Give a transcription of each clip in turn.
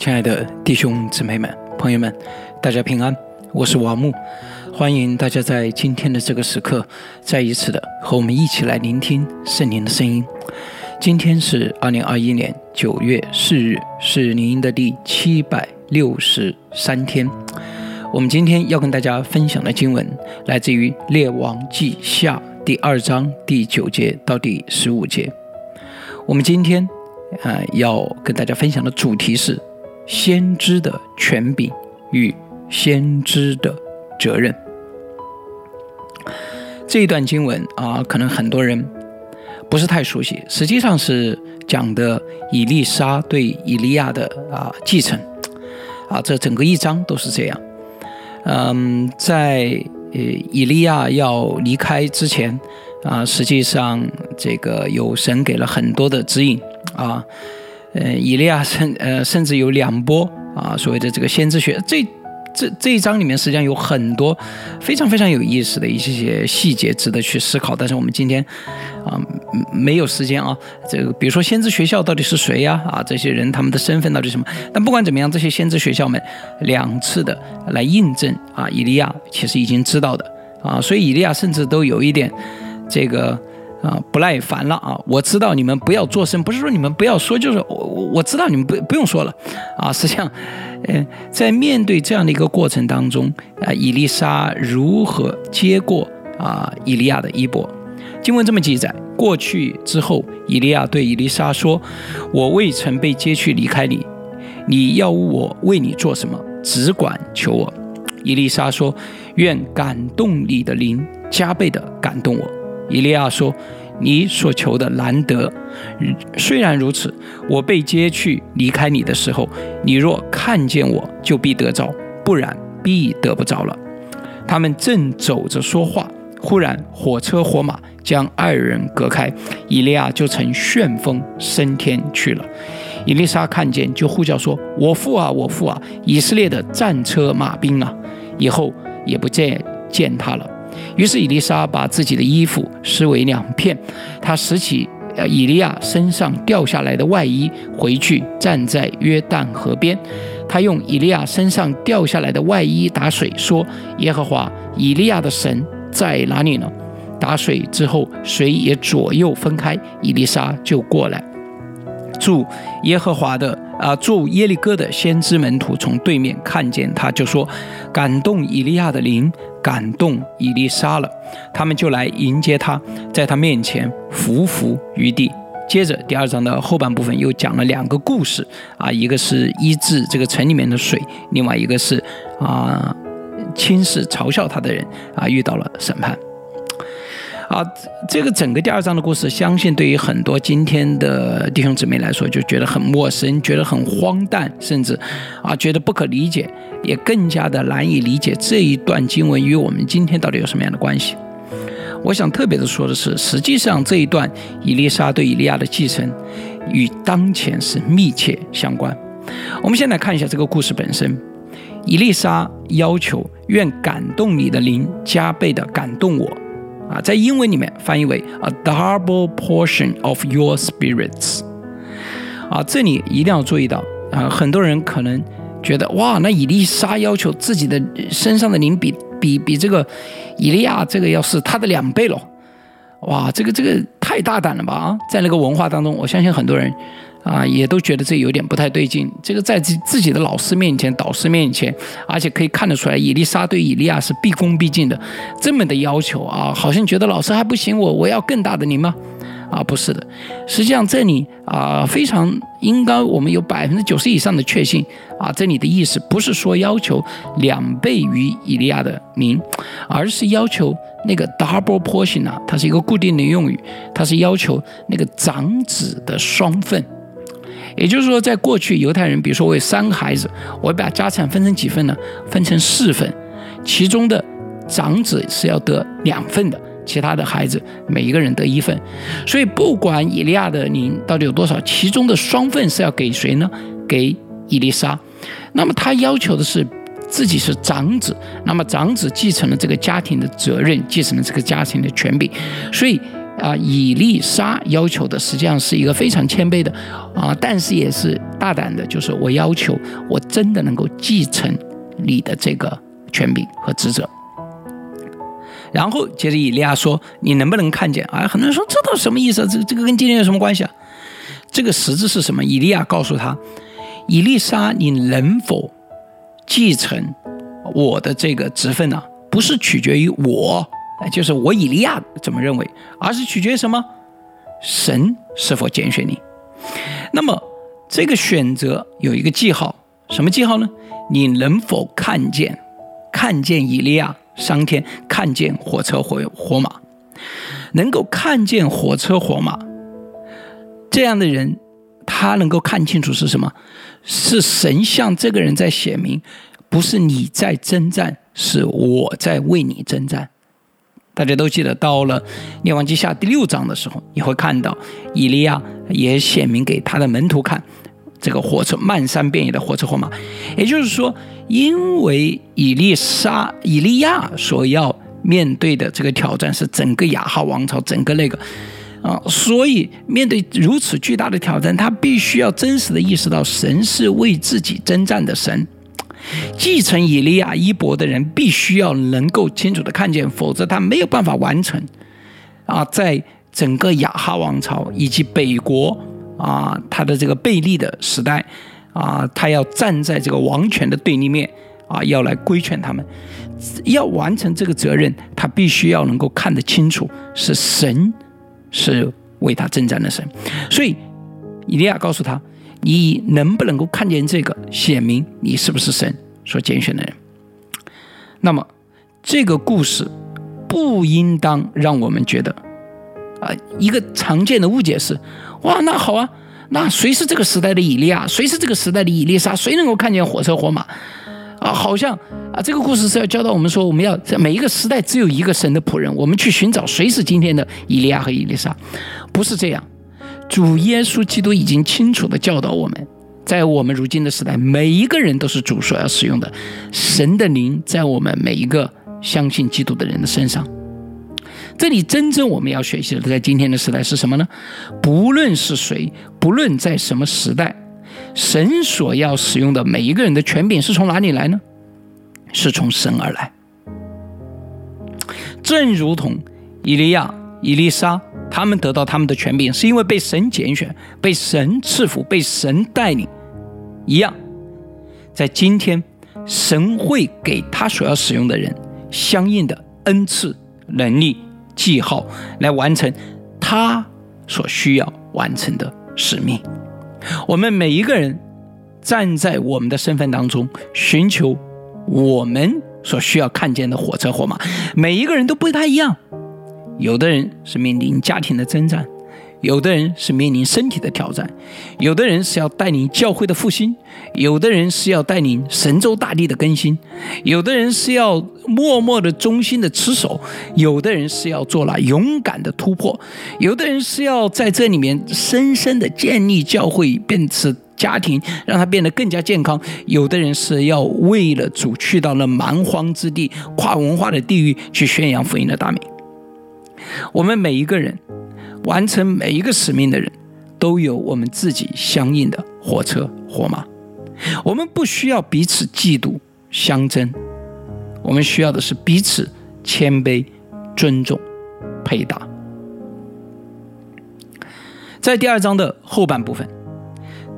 亲爱的弟兄姊妹们、朋友们，大家平安，我是王木，欢迎大家在今天的这个时刻，再一次的和我们一起来聆听圣灵的声音。今天是二零二一年九月四日，是灵音的第七百六十三天。我们今天要跟大家分享的经文，来自于《列王记下》第二章第九节到第十五节。我们今天，呃，要跟大家分享的主题是。先知的权柄与先知的责任，这一段经文啊，可能很多人不是太熟悉。实际上是讲的以利沙对以利亚的啊继承啊，这整个一章都是这样。嗯，在呃以利亚要离开之前啊，实际上这个有神给了很多的指引啊。呃，以利亚甚呃，甚至有两波啊，所谓的这个先知学，这这这一章里面实际上有很多非常非常有意思的一些些细节值得去思考。但是我们今天啊没有时间啊，这个比如说先知学校到底是谁呀？啊，这些人他们的身份到底什么？但不管怎么样，这些先知学校们两次的来印证啊，以利亚其实已经知道的啊，所以以利亚甚至都有一点这个。啊，不耐烦了啊！我知道你们不要作声，不是说你们不要说，就是我我我知道你们不不用说了，啊，实际上，嗯，在面对这样的一个过程当中，啊，伊丽莎如何接过啊以利亚的衣钵？经文这么记载：过去之后，以利亚对伊丽莎说：“我未曾被接去离开你，你要我为你做什么？只管求我。”伊丽莎说：“愿感动你的灵加倍的感动我。”以利亚说：“你所求的难得，虽然如此，我被接去离开你的时候，你若看见我，就必得着；不然，必得不着了。”他们正走着说话，忽然火车火马将二人隔开，以利亚就乘旋风升天去了。伊丽莎看见，就呼叫说：“我父啊，我父啊！以色列的战车马兵啊！”以后也不再见他了。于是，以丽莎把自己的衣服撕为两片，她拾起呃以利亚身上掉下来的外衣，回去站在约旦河边。他用以利亚身上掉下来的外衣打水，说：“耶和华以利亚的神在哪里呢？”打水之后，水也左右分开，以丽莎就过来。祝耶和华的啊，住耶利哥的先知门徒从对面看见他，就说：“感动以利亚的灵。”感动伊丽莎了，他们就来迎接他，在他面前伏伏于地。接着第二章的后半部分又讲了两个故事啊，一个是医治这个城里面的水，另外一个是啊轻视嘲笑他的人啊遇到了审判。啊，这个整个第二章的故事，相信对于很多今天的弟兄姊妹来说，就觉得很陌生，觉得很荒诞，甚至啊觉得不可理解，也更加的难以理解这一段经文与我们今天到底有什么样的关系。我想特别的说的是，实际上这一段以利沙对以利亚的继承与当前是密切相关。我们先来看一下这个故事本身，以利沙要求愿感动你的灵加倍的感动我。啊，在英文里面翻译为 a double portion of your spirits。啊，这里一定要注意到啊，很多人可能觉得哇，那以利沙要求自己的身上的灵比比比这个以利亚这个要是他的两倍了，哇，这个这个太大胆了吧啊！在那个文化当中，我相信很多人。啊，也都觉得这有点不太对劲。这个在自自己的老师面前、导师面前，而且可以看得出来，伊丽莎对以利亚是毕恭毕敬的，这么的要求啊，好像觉得老师还不行，我我要更大的您吗？啊，不是的，实际上这里啊，非常应该我们有百分之九十以上的确信啊，这里的意思不是说要求两倍于以利亚的您，而是要求那个 double portion 啊，它是一个固定的用语，它是要求那个长子的双份。也就是说，在过去，犹太人，比如说我有三个孩子，我把家产分成几份呢？分成四份，其中的长子是要得两份的，其他的孩子每一个人得一份。所以，不管以利亚的灵到底有多少，其中的双份是要给谁呢？给伊丽莎。那么他要求的是自己是长子，那么长子继承了这个家庭的责任，继承了这个家庭的权柄，所以。啊，以利沙要求的实际上是一个非常谦卑的啊，但是也是大胆的，就是我要求我真的能够继承你的这个权柄和职责。然后接着以利亚说：“你能不能看见？”啊，很多人说这都什么意思？这这个跟今天有什么关系啊？这个实质是什么？以利亚告诉他：“以利沙，你能否继承我的这个职分呢？不是取决于我，就是我以利亚怎么认为，而是取决于什么？神是否拣选你。那么这个选择有一个记号，什么记号呢？你能否看见？看见以利亚？”上天看见火车火火马，能够看见火车火马，这样的人，他能够看清楚是什么？是神向这个人在显明，不是你在征战，是我在为你征战。大家都记得，到了列王记下第六章的时候，你会看到以利亚也显明给他的门徒看。这个火车漫山遍野的火车火马，也就是说，因为以利沙、以利亚所要面对的这个挑战是整个亚哈王朝，整个那个啊，所以面对如此巨大的挑战，他必须要真实的意识到神是为自己征战的神。继承以利亚衣钵的人，必须要能够清楚的看见，否则他没有办法完成啊，在整个亚哈王朝以及北国。啊，他的这个贝利的时代，啊，他要站在这个王权的对立面，啊，要来规劝他们，要完成这个责任，他必须要能够看得清楚，是神是为他征战的神。所以，以利亚告诉他，你能不能够看见这个，显明你是不是神所拣选的人？那么，这个故事不应当让我们觉得，啊，一个常见的误解是。哇，那好啊，那谁是这个时代的以利亚？谁是这个时代的以利沙？谁能够看见火车火马？啊，好像啊，这个故事是要教导我们说，我们要在每一个时代只有一个神的仆人，我们去寻找谁是今天的以利亚和以利沙，不是这样。主耶稣基督已经清楚的教导我们，在我们如今的时代，每一个人都是主所要使用的，神的灵在我们每一个相信基督的人的身上。这里真正我们要学习的，在今天的时代是什么呢？不论是谁，不论在什么时代，神所要使用的每一个人的权柄是从哪里来呢？是从神而来。正如同以利亚、以利沙他们得到他们的权柄，是因为被神拣选、被神赐福、被神带领一样，在今天，神会给他所要使用的人相应的恩赐、能力。记号来完成他所需要完成的使命。我们每一个人站在我们的身份当中，寻求我们所需要看见的火车火马。每一个人都不太一样，有的人是面临家庭的征战。有的人是面临身体的挑战，有的人是要带领教会的复兴，有的人是要带领神州大地的更新，有的人是要默默的忠心的持守，有的人是要做了勇敢的突破，有的人是要在这里面深深的建立教会，变成家庭，让它变得更加健康。有的人是要为了主去到那蛮荒之地、跨文化的地域去宣扬福音的大名。我们每一个人。完成每一个使命的人，都有我们自己相应的火车火马。我们不需要彼此嫉妒相争，我们需要的是彼此谦卑、尊重、配搭。在第二章的后半部分，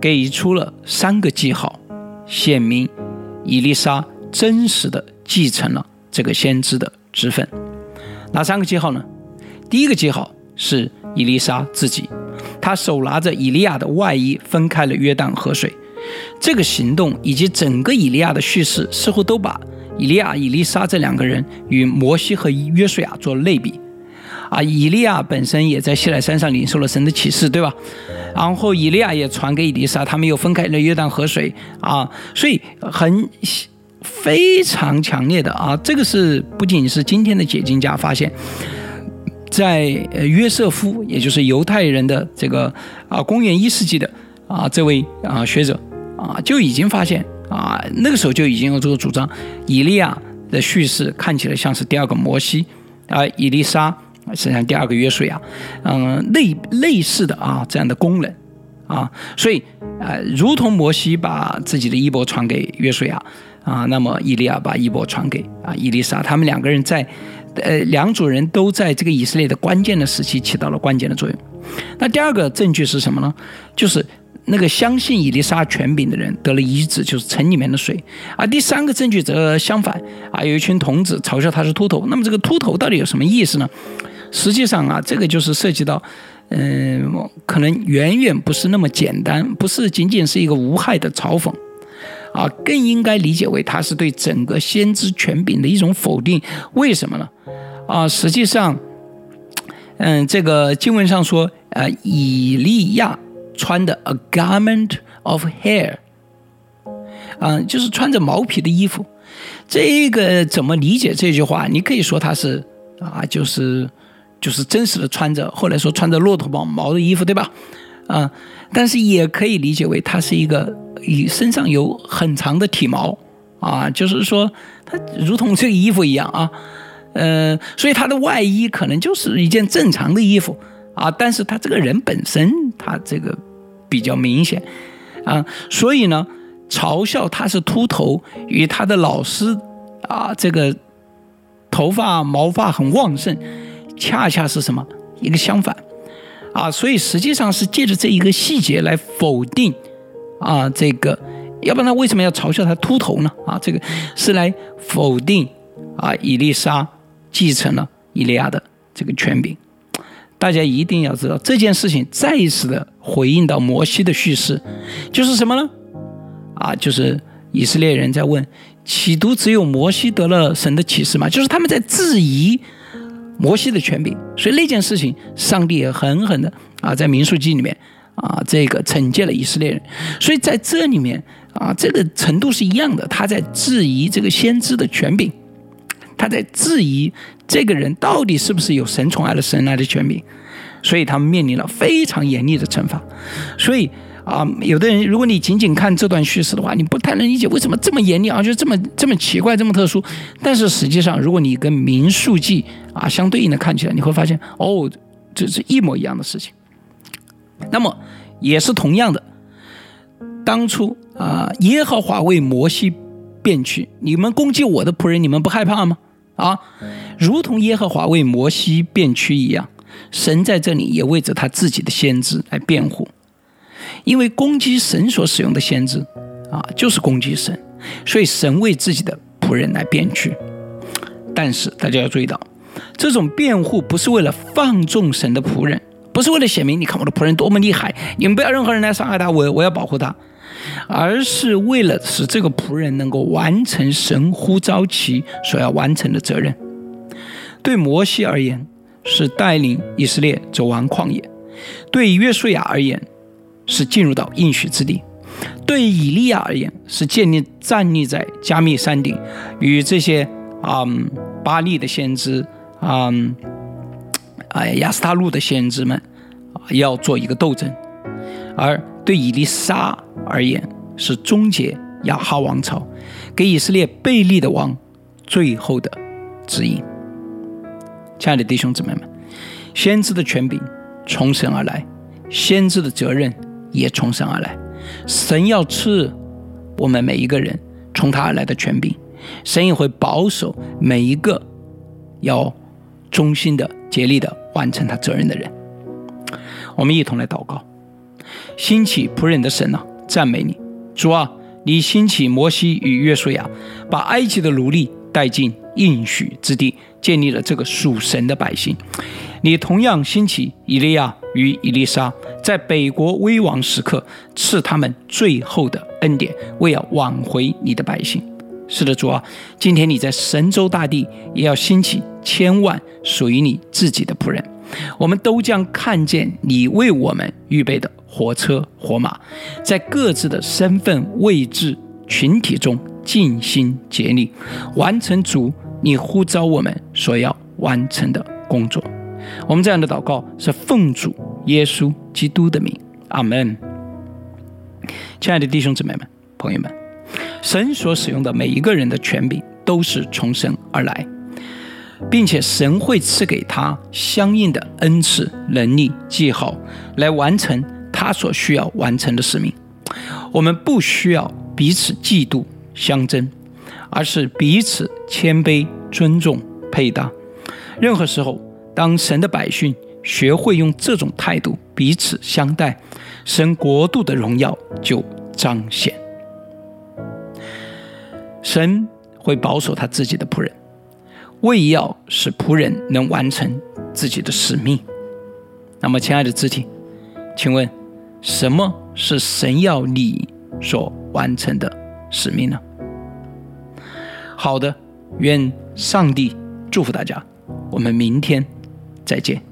给出了三个记号，显明伊丽莎真实的继承了这个先知的职分。哪三个记号呢？第一个记号是。伊丽莎自己，她手拿着以利亚的外衣，分开了约旦河水。这个行动以及整个以利亚的叙事，似乎都把以利亚、伊丽莎这两个人与摩西和约书亚做类比。啊，以利亚本身也在西奈山上领受了神的启示，对吧？然后以利亚也传给伊丽莎，他们又分开了约旦河水。啊，所以很非常强烈的啊，这个是不仅是今天的解经家发现。在约瑟夫，也就是犹太人的这个啊，公元一世纪的啊这位啊学者啊，就已经发现啊，那个时候就已经有这个主张，以利亚的叙事看起来像是第二个摩西，而以利沙实际上第二个约书亚，嗯，类类似的啊这样的功能啊，所以呃，如同摩西把自己的衣钵传给约书亚啊，那么伊利亚把衣钵传给啊伊丽莎，他们两个人在呃两组人都在这个以色列的关键的时期起到了关键的作用。那第二个证据是什么呢？就是。那个相信伊丽莎权柄的人得了医治，就是城里面的水。而第三个证据则相反啊，有一群童子嘲笑他是秃头。那么这个秃头到底有什么意思呢？实际上啊，这个就是涉及到，嗯，可能远远不是那么简单，不是仅仅是一个无害的嘲讽，啊，更应该理解为他是对整个先知权柄的一种否定。为什么呢？啊，实际上，嗯，这个经文上说，呃，以利亚。穿的 a garment of hair，啊，就是穿着毛皮的衣服。这个怎么理解这句话？你可以说他是啊，就是就是真实的穿着，后来说穿着骆驼毛毛的衣服，对吧？啊，但是也可以理解为他是一个与身上有很长的体毛啊，就是说他如同这个衣服一样啊，呃，所以他的外衣可能就是一件正常的衣服。啊，但是他这个人本身，他这个比较明显，啊，所以呢，嘲笑他是秃头，与他的老师啊，这个头发毛发很旺盛，恰恰是什么一个相反，啊，所以实际上是借着这一个细节来否定啊，这个，要不然他为什么要嘲笑他秃头呢？啊，这个是来否定啊，伊丽莎继承了伊利亚的这个权柄。大家一定要知道这件事情，再一次的回应到摩西的叙事，就是什么呢？啊，就是以色列人在问：岂都只有摩西得了神的启示吗？就是他们在质疑摩西的权柄。所以那件事情，上帝也狠狠的啊，在民数记里面啊，这个惩戒了以色列人。所以在这里面啊，这个程度是一样的，他在质疑这个先知的权柄。他在质疑这个人到底是不是有神宠爱的神来的权柄，所以他们面临了非常严厉的惩罚。所以啊，有的人如果你仅仅看这段叙事的话，你不太能理解为什么这么严厉啊，就这么这么奇怪，这么特殊。但是实际上，如果你跟民数记啊相对应的看起来，你会发现哦，这是一模一样的事情。那么也是同样的，当初啊，耶和华为摩西变去，你们攻击我的仆人，你们不害怕吗？啊，如同耶和华为摩西变屈一样，神在这里也为着他自己的先知来辩护，因为攻击神所使用的先知，啊，就是攻击神，所以神为自己的仆人来辩屈。但是大家要注意到，这种辩护不是为了放纵神的仆人，不是为了显明你看我的仆人多么厉害，你们不要任何人来伤害他，我我要保护他。而是为了使这个仆人能够完成神呼召其所要完成的责任。对摩西而言，是带领以色列走完旷野；对约书亚而言，是进入到应许之地；对以利亚而言，是建立站立在加密山顶，与这些啊巴利的先知啊哎亚斯塔路的先知们啊要做一个斗争，而。对以利沙而言，是终结亚哈王朝，给以色列贝利的王最后的指引。亲爱的弟兄姊妹们，先知的权柄从神而来，先知的责任也从神而来。神要赐我们每一个人从他而来的权柄，神也会保守每一个要忠心的、竭力的完成他责任的人。我们一同来祷告。兴起仆人的神啊，赞美你，主啊！你兴起摩西与约书亚，把埃及的奴隶带进应许之地，建立了这个属神的百姓。你同样兴起以利亚与以利沙，在北国危亡时刻赐他们最后的恩典，为要挽回你的百姓。是的，主啊！今天你在神州大地也要兴起千万属于你自己的仆人，我们都将看见你为我们预备的。火车、火马，在各自的身份、位置、群体中尽心竭力，完成主你呼召我们所要完成的工作。我们这样的祷告是奉主耶稣基督的名，阿门。亲爱的弟兄姊妹们、朋友们，神所使用的每一个人的权柄都是从神而来。并且神会赐给他相应的恩赐、能力、记号，来完成他所需要完成的使命。我们不需要彼此嫉妒相争，而是彼此谦卑、尊重、配搭。任何时候，当神的百姓学会用这种态度彼此相待，神国度的荣耀就彰显。神会保守他自己的仆人。为要使仆人能完成自己的使命，那么，亲爱的肢体，请问，什么是神要你所完成的使命呢？好的，愿上帝祝福大家，我们明天再见。